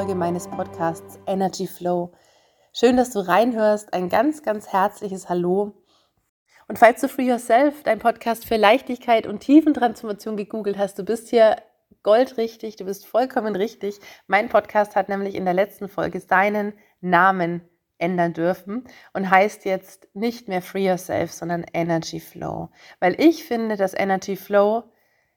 Folge meines Podcasts Energy Flow. Schön, dass du reinhörst. Ein ganz, ganz herzliches Hallo. Und falls du Free Yourself, dein Podcast für Leichtigkeit und Tiefentransformation gegoogelt hast, du bist hier goldrichtig, du bist vollkommen richtig. Mein Podcast hat nämlich in der letzten Folge seinen Namen ändern dürfen und heißt jetzt nicht mehr Free Yourself, sondern Energy Flow. Weil ich finde, dass Energy Flow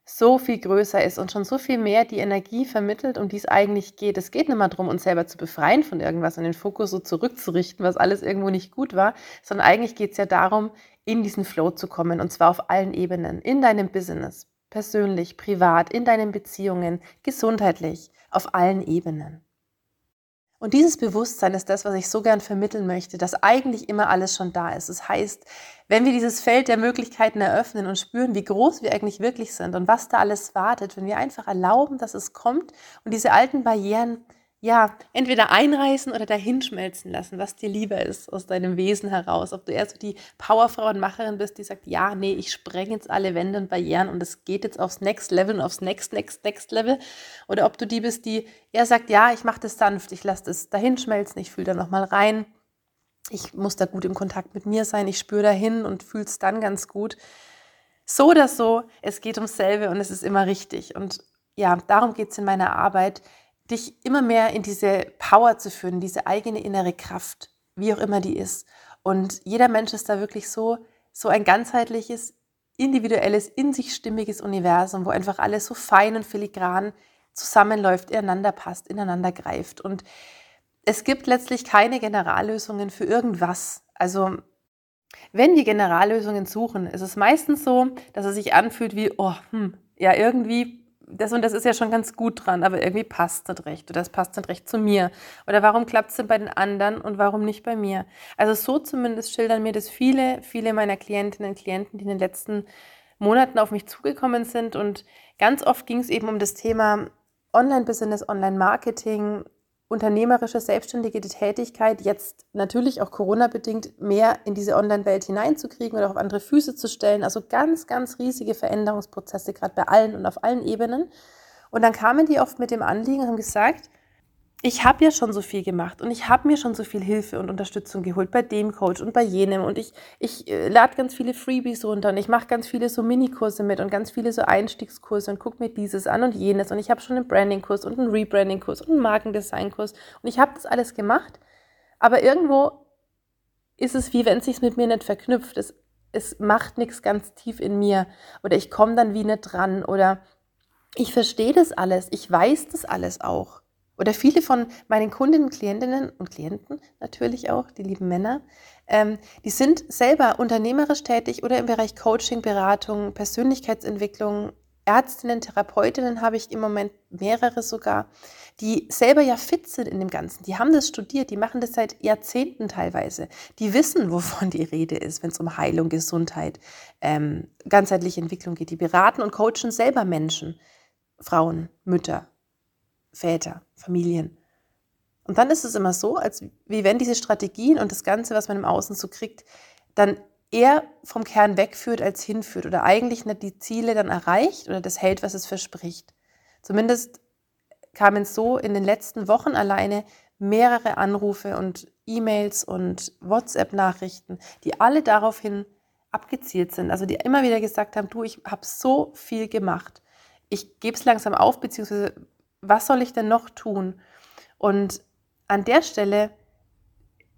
so viel größer ist und schon so viel mehr die Energie vermittelt, um die es eigentlich geht. Es geht nicht mehr darum, uns selber zu befreien von irgendwas und den Fokus so zurückzurichten, was alles irgendwo nicht gut war, sondern eigentlich geht es ja darum, in diesen Flow zu kommen und zwar auf allen Ebenen, in deinem Business, persönlich, privat, in deinen Beziehungen, gesundheitlich, auf allen Ebenen. Und dieses Bewusstsein ist das, was ich so gern vermitteln möchte, dass eigentlich immer alles schon da ist. Das heißt, wenn wir dieses Feld der Möglichkeiten eröffnen und spüren, wie groß wir eigentlich wirklich sind und was da alles wartet, wenn wir einfach erlauben, dass es kommt und diese alten Barrieren ja, entweder einreißen oder dahinschmelzen lassen, was dir lieber ist aus deinem Wesen heraus. Ob du eher so die Powerfrau und Macherin bist, die sagt, ja, nee, ich spreng jetzt alle Wände und Barrieren und es geht jetzt aufs Next Level und aufs Next, Next, Next Level. Oder ob du die bist, die eher sagt, ja, ich mache das sanft, ich lasse das dahinschmelzen, ich fühle da nochmal rein. Ich muss da gut im Kontakt mit mir sein, ich spüre dahin und fühle es dann ganz gut. So oder so, es geht ums selbe und es ist immer richtig. Und ja, darum geht es in meiner Arbeit, dich immer mehr in diese Power zu führen, diese eigene innere Kraft, wie auch immer die ist. Und jeder Mensch ist da wirklich so, so ein ganzheitliches, individuelles, in sich stimmiges Universum, wo einfach alles so fein und filigran zusammenläuft, ineinander passt, ineinander greift. Und es gibt letztlich keine Generallösungen für irgendwas. Also wenn wir Generallösungen suchen, ist es meistens so, dass es sich anfühlt wie, oh, hm, ja, irgendwie das und das ist ja schon ganz gut dran, aber irgendwie passt das recht oder das passt nicht recht zu mir. Oder warum klappt es denn bei den anderen und warum nicht bei mir? Also so zumindest schildern mir das viele, viele meiner Klientinnen und Klienten, die in den letzten Monaten auf mich zugekommen sind. Und ganz oft ging es eben um das Thema Online-Business, Online-Marketing, unternehmerische, selbstständige Tätigkeit jetzt natürlich auch Corona-bedingt mehr in diese Online-Welt hineinzukriegen oder auf andere Füße zu stellen. Also ganz, ganz riesige Veränderungsprozesse, gerade bei allen und auf allen Ebenen. Und dann kamen die oft mit dem Anliegen und haben gesagt, ich habe ja schon so viel gemacht und ich habe mir schon so viel Hilfe und Unterstützung geholt bei dem Coach und bei jenem. Und ich, ich äh, lade ganz viele Freebies runter und ich mache ganz viele so Minikurse mit und ganz viele so Einstiegskurse und gucke mir dieses an und jenes. Und ich habe schon einen Branding-Kurs und einen Rebranding-Kurs und einen Markendesign-Kurs. Und ich habe das alles gemacht, aber irgendwo ist es wie wenn es sich mit mir nicht verknüpft. Es, es macht nichts ganz tief in mir. Oder ich komme dann wie nicht dran. Oder ich verstehe das alles, ich weiß das alles auch. Oder viele von meinen Kundinnen, Klientinnen und Klienten natürlich auch, die lieben Männer, ähm, die sind selber unternehmerisch tätig oder im Bereich Coaching, Beratung, Persönlichkeitsentwicklung, Ärztinnen, Therapeutinnen habe ich im Moment mehrere sogar, die selber ja fit sind in dem Ganzen. Die haben das studiert, die machen das seit Jahrzehnten teilweise. Die wissen, wovon die Rede ist, wenn es um Heilung, Gesundheit, ähm, ganzheitliche Entwicklung geht. Die beraten und coachen selber Menschen, Frauen, Mütter, Väter, Familien. Und dann ist es immer so, als wie wenn diese Strategien und das Ganze, was man im Außen so kriegt, dann eher vom Kern wegführt als hinführt oder eigentlich nicht die Ziele dann erreicht oder das hält, was es verspricht. Zumindest kamen so in den letzten Wochen alleine mehrere Anrufe und E-Mails und WhatsApp-Nachrichten, die alle daraufhin abgezielt sind. Also die immer wieder gesagt haben, du, ich habe so viel gemacht. Ich gebe es langsam auf, beziehungsweise was soll ich denn noch tun? Und an der Stelle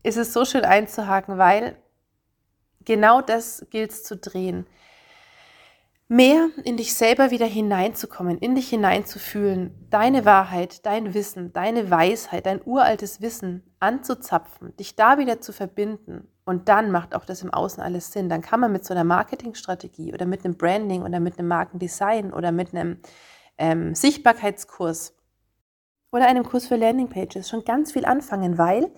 ist es so schön einzuhaken, weil genau das gilt es zu drehen. Mehr in dich selber wieder hineinzukommen, in dich hineinzufühlen, deine Wahrheit, dein Wissen, deine Weisheit, dein uraltes Wissen anzuzapfen, dich da wieder zu verbinden. Und dann macht auch das im Außen alles Sinn. Dann kann man mit so einer Marketingstrategie oder mit einem Branding oder mit einem Markendesign oder mit einem ähm, Sichtbarkeitskurs oder einem Kurs für Landingpages schon ganz viel anfangen, weil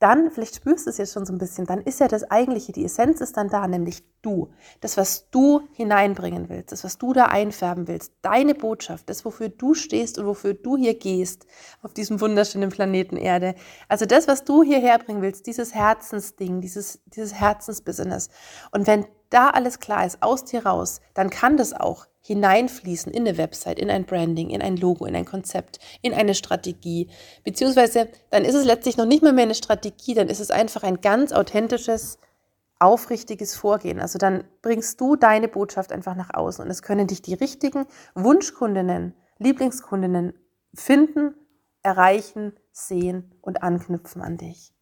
dann, vielleicht spürst du es jetzt schon so ein bisschen, dann ist ja das eigentliche, die Essenz ist dann da, nämlich du. Das, was du hineinbringen willst, das, was du da einfärben willst, deine Botschaft, das, wofür du stehst und wofür du hier gehst auf diesem wunderschönen Planeten Erde. Also das, was du hierher bringen willst, dieses Herzensding, dieses, dieses Herzensbusiness. Und wenn da alles klar ist, aus dir raus, dann kann das auch hineinfließen in eine Website, in ein Branding, in ein Logo, in ein Konzept, in eine Strategie. Beziehungsweise dann ist es letztlich noch nicht mal mehr eine Strategie, dann ist es einfach ein ganz authentisches, aufrichtiges Vorgehen. Also dann bringst du deine Botschaft einfach nach außen und es können dich die richtigen Wunschkundinnen, Lieblingskundinnen finden, erreichen, sehen und anknüpfen an dich.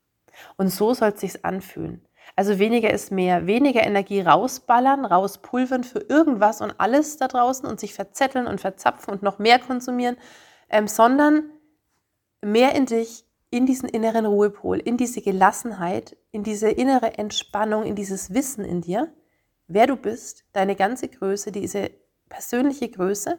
Und so soll es sich anfühlen. Also weniger ist mehr, weniger Energie rausballern, rauspulvern für irgendwas und alles da draußen und sich verzetteln und verzapfen und noch mehr konsumieren, ähm, sondern mehr in dich, in diesen inneren Ruhepol, in diese Gelassenheit, in diese innere Entspannung, in dieses Wissen in dir, wer du bist, deine ganze Größe, diese persönliche Größe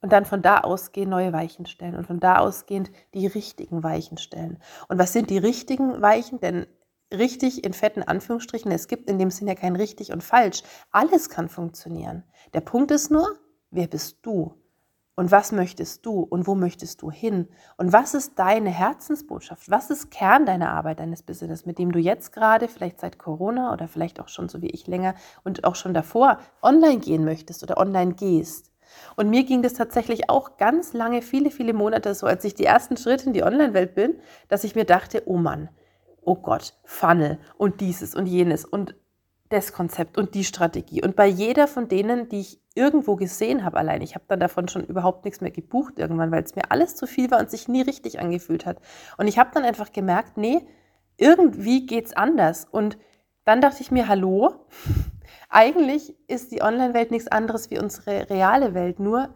und dann von da ausgehend neue Weichen stellen und von da ausgehend die richtigen Weichen stellen. Und was sind die richtigen Weichen? Denn richtig in fetten Anführungsstrichen, es gibt in dem Sinne ja kein richtig und falsch. Alles kann funktionieren. Der Punkt ist nur, wer bist du? Und was möchtest du und wo möchtest du hin? Und was ist deine Herzensbotschaft? Was ist Kern deiner Arbeit, deines Business, mit dem du jetzt gerade, vielleicht seit Corona oder vielleicht auch schon so wie ich länger und auch schon davor, online gehen möchtest oder online gehst? Und mir ging das tatsächlich auch ganz lange, viele, viele Monate so, als ich die ersten Schritte in die Online-Welt bin, dass ich mir dachte, oh Mann, oh Gott, Funnel und dieses und jenes und das Konzept und die Strategie. Und bei jeder von denen, die ich irgendwo gesehen habe, allein, ich habe dann davon schon überhaupt nichts mehr gebucht irgendwann, weil es mir alles zu viel war und sich nie richtig angefühlt hat. Und ich habe dann einfach gemerkt, nee, irgendwie geht es anders. Und dann dachte ich mir, hallo, eigentlich ist die Online-Welt nichts anderes wie unsere reale Welt, nur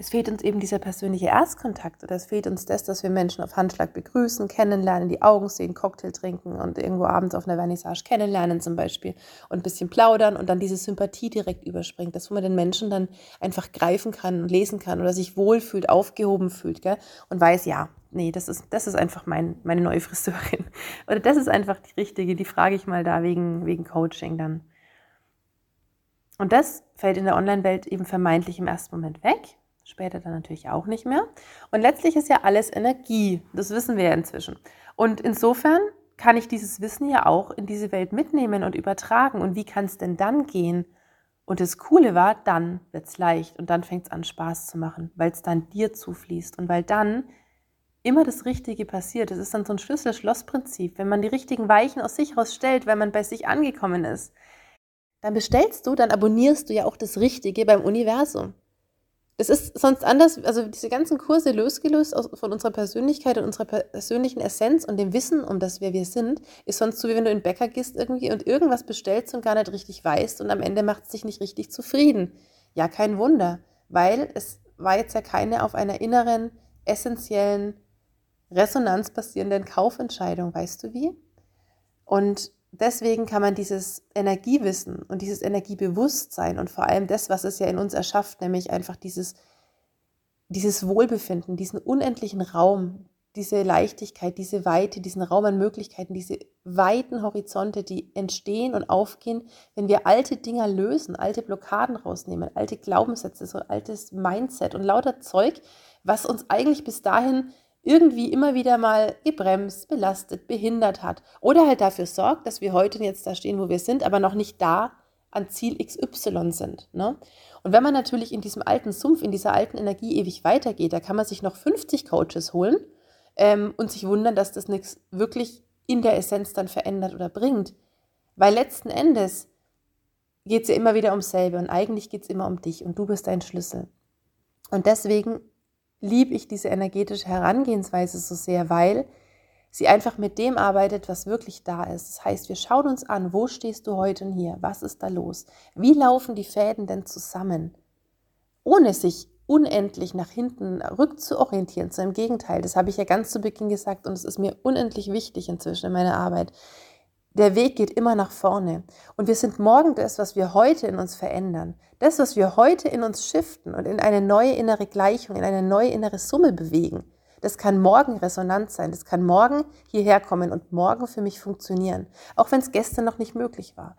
es fehlt uns eben dieser persönliche Erstkontakt oder es fehlt uns das, dass wir Menschen auf Handschlag begrüßen, kennenlernen, die Augen sehen, Cocktail trinken und irgendwo abends auf einer Vernissage kennenlernen zum Beispiel und ein bisschen plaudern und dann diese Sympathie direkt überspringt, dass man den Menschen dann einfach greifen kann und lesen kann oder sich wohlfühlt, aufgehoben fühlt gell? und weiß, ja, nee, das ist, das ist einfach mein, meine neue Friseurin oder das ist einfach die richtige, die frage ich mal da wegen, wegen Coaching dann. Und das fällt in der Online-Welt eben vermeintlich im ersten Moment weg später dann natürlich auch nicht mehr. Und letztlich ist ja alles Energie, das wissen wir ja inzwischen. Und insofern kann ich dieses Wissen ja auch in diese Welt mitnehmen und übertragen. Und wie kann es denn dann gehen? Und das Coole war, dann wird es leicht und dann fängt es an Spaß zu machen, weil es dann dir zufließt und weil dann immer das Richtige passiert. Das ist dann so ein Schlüssel-Schloss-Prinzip. Wenn man die richtigen Weichen aus sich raus stellt, weil man bei sich angekommen ist, dann bestellst du, dann abonnierst du ja auch das Richtige beim Universum. Es ist sonst anders, also diese ganzen Kurse losgelöst aus, von unserer Persönlichkeit und unserer persönlichen Essenz und dem Wissen um das, wer wir sind, ist sonst so, wie wenn du in den Bäcker gehst irgendwie und irgendwas bestellst und gar nicht richtig weißt und am Ende macht es dich nicht richtig zufrieden. Ja, kein Wunder, weil es war jetzt ja keine auf einer inneren, essentiellen, Resonanz basierenden Kaufentscheidung, weißt du wie? Und deswegen kann man dieses Energiewissen und dieses Energiebewusstsein und vor allem das, was es ja in uns erschafft, nämlich einfach dieses, dieses Wohlbefinden, diesen unendlichen Raum, diese Leichtigkeit, diese Weite, diesen Raum an Möglichkeiten, diese weiten Horizonte, die entstehen und aufgehen, wenn wir alte Dinger lösen, alte Blockaden rausnehmen, alte Glaubenssätze, so altes Mindset und lauter Zeug, was uns eigentlich bis dahin irgendwie immer wieder mal gebremst, belastet, behindert hat oder halt dafür sorgt, dass wir heute jetzt da stehen, wo wir sind, aber noch nicht da an Ziel XY sind. Ne? Und wenn man natürlich in diesem alten Sumpf, in dieser alten Energie ewig weitergeht, da kann man sich noch 50 Coaches holen ähm, und sich wundern, dass das nichts wirklich in der Essenz dann verändert oder bringt. Weil letzten Endes geht es ja immer wieder ums selbe und eigentlich geht es immer um dich und du bist dein Schlüssel. Und deswegen liebe ich diese energetische Herangehensweise so sehr, weil sie einfach mit dem arbeitet, was wirklich da ist. Das heißt, wir schauen uns an, wo stehst du heute und hier? Was ist da los? Wie laufen die Fäden denn zusammen? Ohne sich unendlich nach hinten rückzuorientieren. Zu im Gegenteil, das habe ich ja ganz zu Beginn gesagt und es ist mir unendlich wichtig inzwischen in meiner Arbeit. Der Weg geht immer nach vorne. Und wir sind morgen das, was wir heute in uns verändern. Das, was wir heute in uns shiften und in eine neue innere Gleichung, in eine neue innere Summe bewegen. Das kann morgen resonant sein. Das kann morgen hierher kommen und morgen für mich funktionieren. Auch wenn es gestern noch nicht möglich war.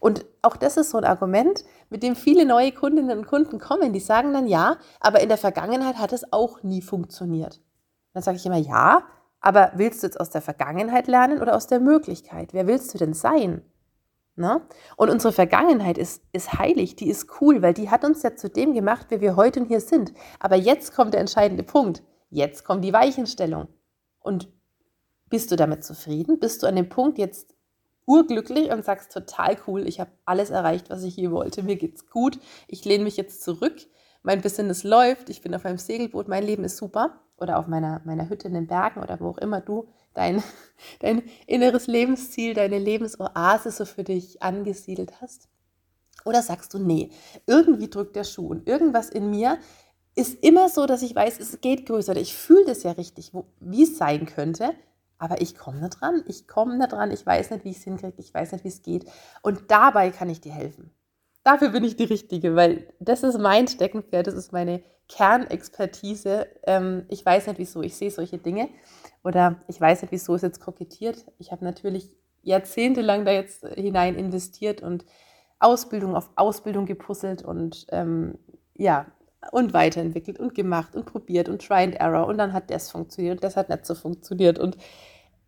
Und auch das ist so ein Argument, mit dem viele neue Kundinnen und Kunden kommen. Die sagen dann, ja, aber in der Vergangenheit hat es auch nie funktioniert. Dann sage ich immer, ja, aber willst du jetzt aus der Vergangenheit lernen oder aus der Möglichkeit? Wer willst du denn sein? Ne? Und unsere Vergangenheit ist, ist heilig, die ist cool, weil die hat uns ja zu dem gemacht, wer wir heute und hier sind. Aber jetzt kommt der entscheidende Punkt. Jetzt kommt die Weichenstellung. Und bist du damit zufrieden? Bist du an dem Punkt jetzt urglücklich und sagst total cool, ich habe alles erreicht, was ich je wollte, mir geht's gut, ich lehne mich jetzt zurück, mein Business läuft, ich bin auf einem Segelboot, mein Leben ist super oder auf meiner, meiner Hütte in den Bergen oder wo auch immer du dein, dein inneres Lebensziel, deine Lebensoase so für dich angesiedelt hast. Oder sagst du, nee, irgendwie drückt der Schuh und irgendwas in mir ist immer so, dass ich weiß, es geht größer. Ich fühle das ja richtig, wie es sein könnte, aber ich komme nicht dran. Ich komme nicht dran. Ich weiß nicht, wie ich es hinkriege. Ich weiß nicht, wie es geht. Und dabei kann ich dir helfen. Dafür bin ich die Richtige, weil das ist mein Steckenpferd, das ist meine Kernexpertise. Ähm, ich weiß nicht, wieso. Ich sehe solche Dinge. Oder ich weiß nicht, wieso es jetzt kokettiert. Ich habe natürlich jahrzehntelang da jetzt hinein investiert und Ausbildung auf Ausbildung gepuzzelt und ähm, ja, und weiterentwickelt und gemacht und probiert und try and error. Und dann hat das funktioniert und das hat nicht so funktioniert. Und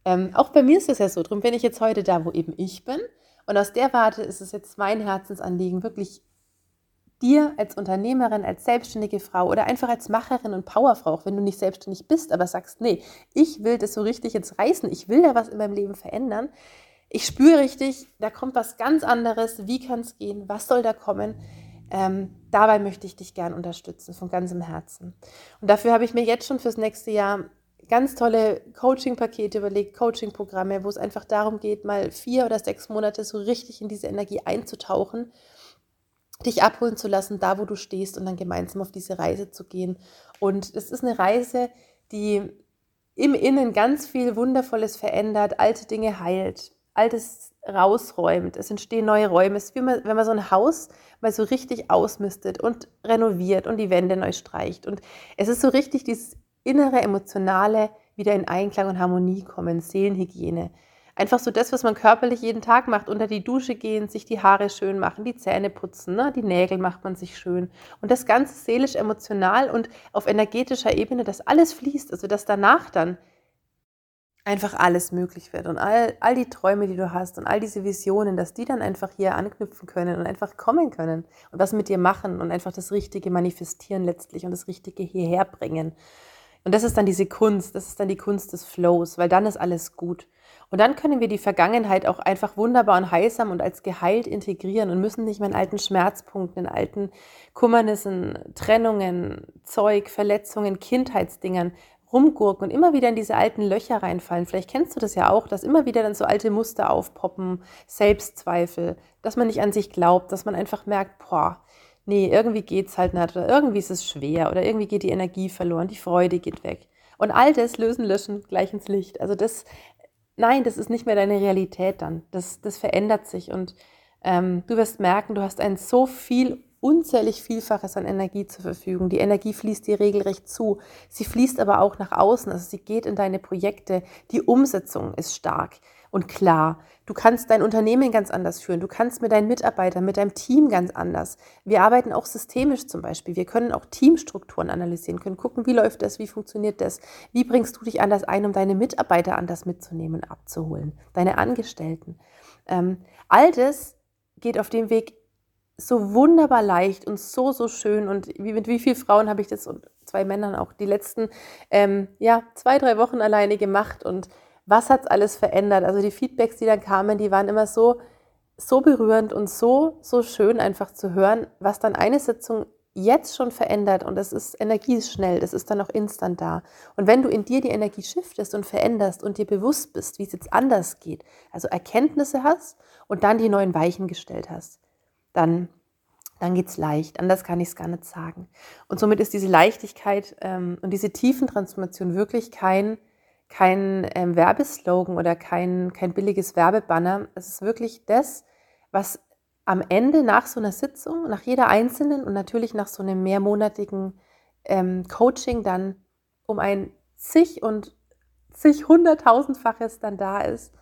ähm, auch bei mir ist es ja so, darum bin ich jetzt heute da, wo eben ich bin und aus der Warte ist es jetzt mein Herzensanliegen, wirklich dir als Unternehmerin, als selbstständige Frau oder einfach als Macherin und Powerfrau, auch wenn du nicht selbstständig bist, aber sagst, nee, ich will das so richtig jetzt reißen, ich will da was in meinem Leben verändern. Ich spüre richtig, da kommt was ganz anderes. Wie kann es gehen? Was soll da kommen? Ähm, dabei möchte ich dich gern unterstützen, von ganzem Herzen. Und dafür habe ich mir jetzt schon fürs nächste Jahr ganz tolle Coaching-Pakete überlegt, Coaching-Programme, wo es einfach darum geht, mal vier oder sechs Monate so richtig in diese Energie einzutauchen, dich abholen zu lassen, da wo du stehst und dann gemeinsam auf diese Reise zu gehen. Und es ist eine Reise, die im Innen ganz viel Wundervolles verändert, alte Dinge heilt, Altes rausräumt. Es entstehen neue Räume. Es ist wie man, wenn man so ein Haus mal so richtig ausmistet und renoviert und die Wände neu streicht. Und es ist so richtig dieses innere, emotionale wieder in Einklang und Harmonie kommen, Seelenhygiene. Einfach so das, was man körperlich jeden Tag macht, unter die Dusche gehen, sich die Haare schön machen, die Zähne putzen, ne? die Nägel macht man sich schön. Und das Ganze seelisch, emotional und auf energetischer Ebene, dass alles fließt, also dass danach dann einfach alles möglich wird und all, all die Träume, die du hast und all diese Visionen, dass die dann einfach hier anknüpfen können und einfach kommen können und was mit dir machen und einfach das Richtige manifestieren letztlich und das Richtige hierher bringen. Und das ist dann diese Kunst, das ist dann die Kunst des Flows, weil dann ist alles gut. Und dann können wir die Vergangenheit auch einfach wunderbar und heilsam und als geheilt integrieren und müssen nicht mehr in alten Schmerzpunkten, in alten Kummernissen, Trennungen, Zeug, Verletzungen, Kindheitsdingern rumgurken und immer wieder in diese alten Löcher reinfallen. Vielleicht kennst du das ja auch, dass immer wieder dann so alte Muster aufpoppen, Selbstzweifel, dass man nicht an sich glaubt, dass man einfach merkt, boah, nee, irgendwie geht's halt nicht oder irgendwie ist es schwer oder irgendwie geht die Energie verloren, die Freude geht weg. Und all das lösen, löschen, gleich ins Licht. Also das, nein, das ist nicht mehr deine Realität dann. Das, das verändert sich und ähm, du wirst merken, du hast ein so viel unzählig Vielfaches an Energie zur Verfügung. Die Energie fließt dir regelrecht zu. Sie fließt aber auch nach außen. Also sie geht in deine Projekte. Die Umsetzung ist stark und klar. Du kannst dein Unternehmen ganz anders führen. Du kannst mit deinen Mitarbeitern, mit deinem Team ganz anders. Wir arbeiten auch systemisch zum Beispiel. Wir können auch Teamstrukturen analysieren, können gucken, wie läuft das, wie funktioniert das, wie bringst du dich anders ein, um deine Mitarbeiter anders mitzunehmen, abzuholen, deine Angestellten. Ähm, all das geht auf dem Weg so wunderbar leicht und so, so schön. Und wie, mit wie vielen Frauen habe ich das und zwei Männern auch die letzten ähm, ja, zwei, drei Wochen alleine gemacht und was hat es alles verändert? Also die Feedbacks, die dann kamen, die waren immer so, so berührend und so, so schön einfach zu hören, was dann eine Sitzung jetzt schon verändert und das ist Energie ist das ist dann auch instant da. Und wenn du in dir die Energie shiftest und veränderst und dir bewusst bist, wie es jetzt anders geht, also Erkenntnisse hast und dann die neuen Weichen gestellt hast, dann, dann geht es leicht. Anders kann ich es gar nicht sagen. Und somit ist diese Leichtigkeit ähm, und diese Tiefentransformation wirklich kein, kein ähm, Werbeslogan oder kein, kein billiges Werbebanner. Es ist wirklich das, was am Ende nach so einer Sitzung, nach jeder einzelnen und natürlich nach so einem mehrmonatigen ähm, Coaching dann um ein zig und zig hunderttausendfaches dann da ist.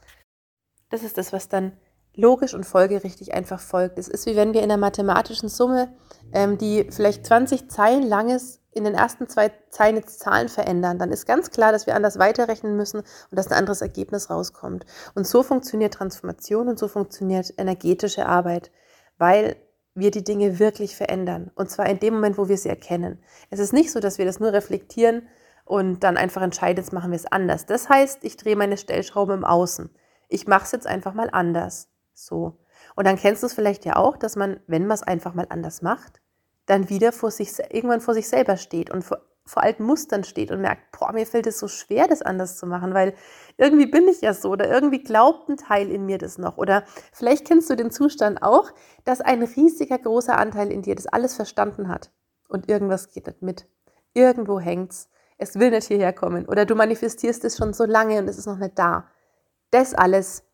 Das ist das, was dann logisch und folgerichtig einfach folgt. Es ist wie wenn wir in einer mathematischen Summe, ähm, die vielleicht 20 Zeilen lang ist, in den ersten zwei Zeilen jetzt Zahlen verändern, dann ist ganz klar, dass wir anders weiterrechnen müssen und dass ein anderes Ergebnis rauskommt. Und so funktioniert Transformation und so funktioniert energetische Arbeit, weil wir die Dinge wirklich verändern. Und zwar in dem Moment, wo wir sie erkennen. Es ist nicht so, dass wir das nur reflektieren und dann einfach entscheiden, jetzt machen wir es anders. Das heißt, ich drehe meine Stellschraube im Außen. Ich mache es jetzt einfach mal anders. So. Und dann kennst du es vielleicht ja auch, dass man, wenn man es einfach mal anders macht, dann wieder vor sich, irgendwann vor sich selber steht und vor, vor alten Mustern steht und merkt, boah, mir fällt es so schwer, das anders zu machen, weil irgendwie bin ich ja so oder irgendwie glaubt ein Teil in mir das noch. Oder vielleicht kennst du den Zustand auch, dass ein riesiger großer Anteil in dir das alles verstanden hat und irgendwas geht nicht mit. Irgendwo hängt's. Es will nicht hierher kommen. Oder du manifestierst es schon so lange und es ist noch nicht da. Das alles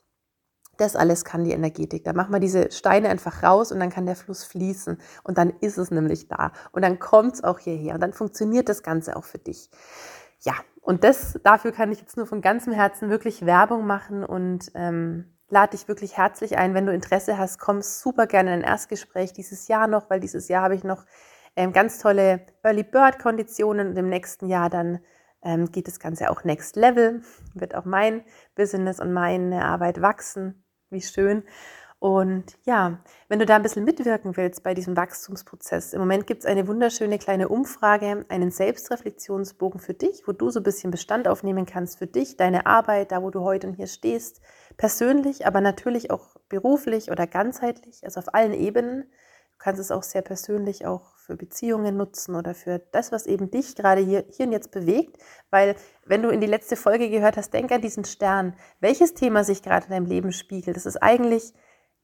das alles kann die Energetik. Da machen wir diese Steine einfach raus und dann kann der Fluss fließen. Und dann ist es nämlich da. Und dann kommt es auch hierher. Und dann funktioniert das Ganze auch für dich. Ja, und das, dafür kann ich jetzt nur von ganzem Herzen wirklich Werbung machen und ähm, lade dich wirklich herzlich ein. Wenn du Interesse hast, komm super gerne in ein Erstgespräch dieses Jahr noch, weil dieses Jahr habe ich noch ähm, ganz tolle Early Bird Konditionen und im nächsten Jahr dann ähm, geht das Ganze auch Next Level, wird auch mein Business und meine Arbeit wachsen wie schön. Und ja, wenn du da ein bisschen mitwirken willst bei diesem Wachstumsprozess, im Moment gibt es eine wunderschöne kleine Umfrage, einen Selbstreflexionsbogen für dich, wo du so ein bisschen Bestand aufnehmen kannst für dich, deine Arbeit, da wo du heute und hier stehst, persönlich, aber natürlich auch beruflich oder ganzheitlich, also auf allen Ebenen. Du kannst es auch sehr persönlich auch für Beziehungen nutzen oder für das, was eben dich gerade hier, hier und jetzt bewegt. Weil wenn du in die letzte Folge gehört hast, denk an diesen Stern. Welches Thema sich gerade in deinem Leben spiegelt, das ist eigentlich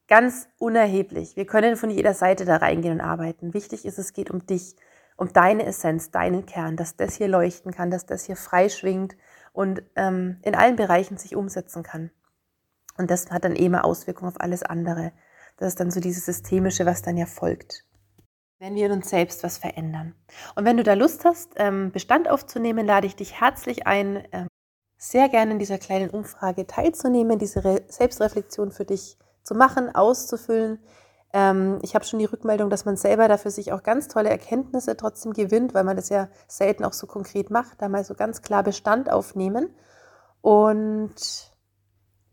ganz unerheblich. Wir können von jeder Seite da reingehen und arbeiten. Wichtig ist, es geht um dich, um deine Essenz, deinen Kern, dass das hier leuchten kann, dass das hier freischwingt und ähm, in allen Bereichen sich umsetzen kann. Und das hat dann eben Auswirkungen auf alles andere. Das ist dann so dieses Systemische, was dann ja folgt wenn wir in uns selbst was verändern. Und wenn du da Lust hast, ähm, Bestand aufzunehmen, lade ich dich herzlich ein, ähm, sehr gerne in dieser kleinen Umfrage teilzunehmen, diese Selbstreflexion für dich zu machen, auszufüllen. Ähm, ich habe schon die Rückmeldung, dass man selber dafür sich auch ganz tolle Erkenntnisse trotzdem gewinnt, weil man das ja selten auch so konkret macht, da mal so ganz klar Bestand aufnehmen. Und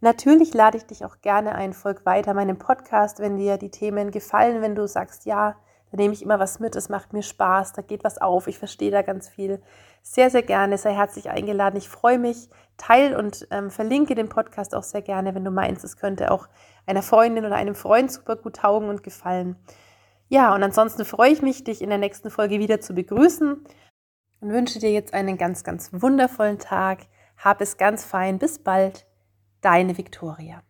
Natürlich lade ich dich auch gerne ein, folg weiter meinem Podcast, wenn dir die Themen gefallen, wenn du sagst, ja, da nehme ich immer was mit, es macht mir Spaß, da geht was auf, ich verstehe da ganz viel. Sehr, sehr gerne, sei herzlich eingeladen. Ich freue mich, teile und ähm, verlinke den Podcast auch sehr gerne, wenn du meinst, es könnte auch einer Freundin oder einem Freund super gut taugen und gefallen. Ja, und ansonsten freue ich mich, dich in der nächsten Folge wieder zu begrüßen und wünsche dir jetzt einen ganz, ganz wundervollen Tag. Hab es ganz fein. Bis bald. Deine Viktoria.